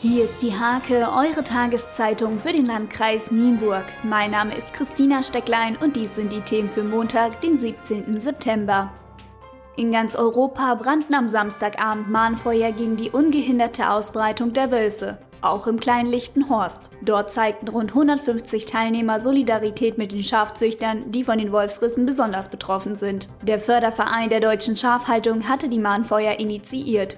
Hier ist die Hake, eure Tageszeitung für den Landkreis Nienburg. Mein Name ist Christina Stecklein und dies sind die Themen für Montag, den 17. September. In ganz Europa brannten am Samstagabend Mahnfeuer gegen die ungehinderte Ausbreitung der Wölfe. Auch im kleinen Lichtenhorst. Dort zeigten rund 150 Teilnehmer Solidarität mit den Schafzüchtern, die von den Wolfsrissen besonders betroffen sind. Der Förderverein der deutschen Schafhaltung hatte die Mahnfeuer initiiert.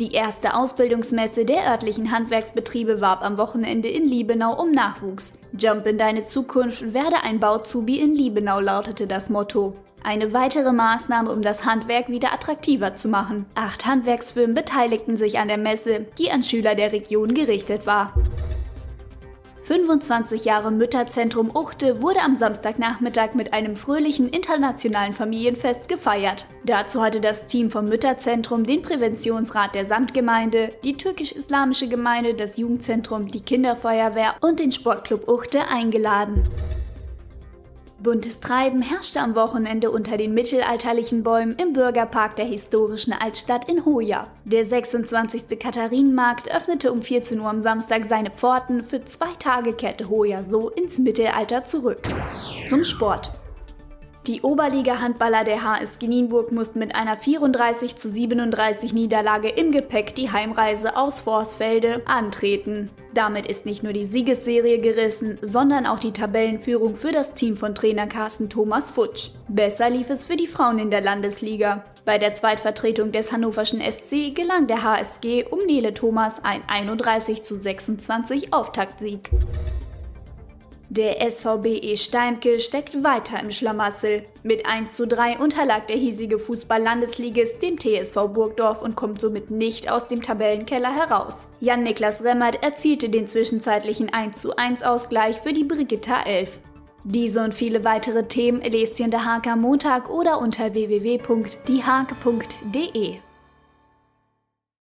Die erste Ausbildungsmesse der örtlichen Handwerksbetriebe warb am Wochenende in Liebenau um Nachwuchs. Jump in deine Zukunft, werde ein Bauzubi in Liebenau lautete das Motto. Eine weitere Maßnahme, um das Handwerk wieder attraktiver zu machen. Acht Handwerksfirmen beteiligten sich an der Messe, die an Schüler der Region gerichtet war. 25 Jahre Mütterzentrum Uchte wurde am Samstagnachmittag mit einem fröhlichen internationalen Familienfest gefeiert. Dazu hatte das Team vom Mütterzentrum den Präventionsrat der Samtgemeinde, die türkisch-islamische Gemeinde, das Jugendzentrum, die Kinderfeuerwehr und den Sportclub Uchte eingeladen. Buntes Treiben herrschte am Wochenende unter den mittelalterlichen Bäumen im Bürgerpark der historischen Altstadt in Hoja. Der 26. Katharinenmarkt öffnete um 14 Uhr am Samstag seine Pforten. Für zwei Tage kehrte Hoja so ins Mittelalter zurück. Zum Sport. Die Oberliga-Handballer der HSG Nienburg mussten mit einer 34 zu 37 Niederlage im Gepäck die Heimreise aus Vorsfelde antreten. Damit ist nicht nur die Siegesserie gerissen, sondern auch die Tabellenführung für das Team von Trainer Carsten Thomas Futsch. Besser lief es für die Frauen in der Landesliga. Bei der Zweitvertretung des hannoverschen SC gelang der HSG um Nele Thomas ein 31 zu 26 Auftaktsieg. Der SVBE Steimke steckt weiter im Schlamassel. Mit 1 zu 3 unterlag der hiesige Fußball-Landesligist dem TSV Burgdorf und kommt somit nicht aus dem Tabellenkeller heraus. Jan-Niklas Remmert erzielte den zwischenzeitlichen 1 zu 1 Ausgleich für die Brigitta 11. Diese und viele weitere Themen lest ihr in der Hake am Montag oder unter www.diehake.de.